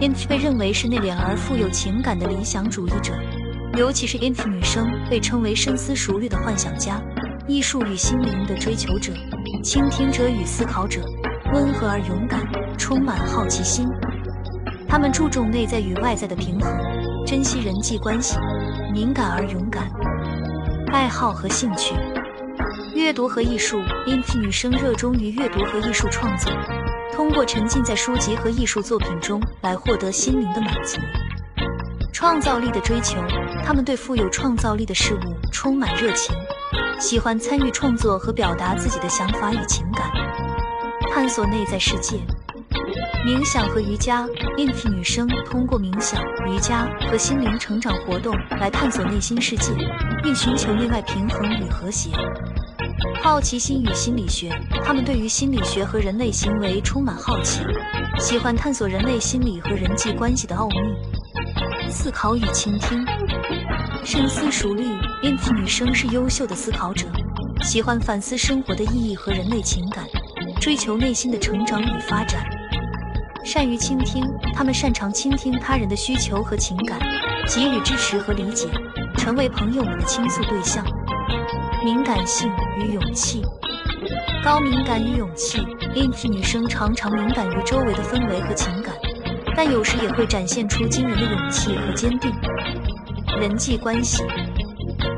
，inf 被认为是内敛而富有情感的理想主义者，尤其是 inf 女生被称为深思熟虑的幻想家、艺术与心灵的追求者、倾听者与思考者，温和而勇敢，充满好奇心。他们注重内在与外在的平衡，珍惜人际关系，敏感而勇敢。爱好和兴趣：阅读和艺术。inf 女生热衷于阅读和艺术创作。通过沉浸在书籍和艺术作品中来获得心灵的满足，创造力的追求，他们对富有创造力的事物充满热情，喜欢参与创作和表达自己的想法与情感，探索内在世界。冥想和瑜伽，inf 女生通过冥想、瑜伽和心灵成长活动来探索内心世界，并寻求内外平衡与和谐。好奇心与心理学，他们对于心理学和人类行为充满好奇，喜欢探索人类心理和人际关系的奥秘。思考与倾听，深思熟虑。因此女生是优秀的思考者，喜欢反思生活的意义和人类情感，追求内心的成长与发展。善于倾听，他们擅长倾听他人的需求和情感，给予支持和理解，成为朋友们的倾诉对象。敏感性与勇气，高敏感与勇气。inf 女生常常敏感于周围的氛围和情感，但有时也会展现出惊人的勇气和坚定。人际关系，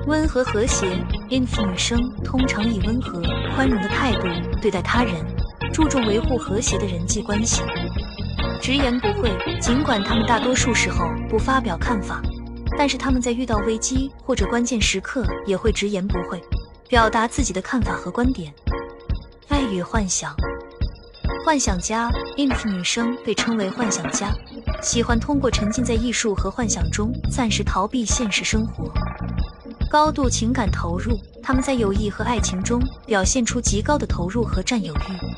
温和和谐。inf 女生通常以温和、宽容的态度对待他人，注重维护和谐的人际关系。直言不讳，尽管他们大多数时候不发表看法。但是他们在遇到危机或者关键时刻也会直言不讳，表达自己的看法和观点。爱与幻想，幻想家 inf 女生被称为幻想家，喜欢通过沉浸在艺术和幻想中暂时逃避现实生活。高度情感投入，他们在友谊和爱情中表现出极高的投入和占有欲。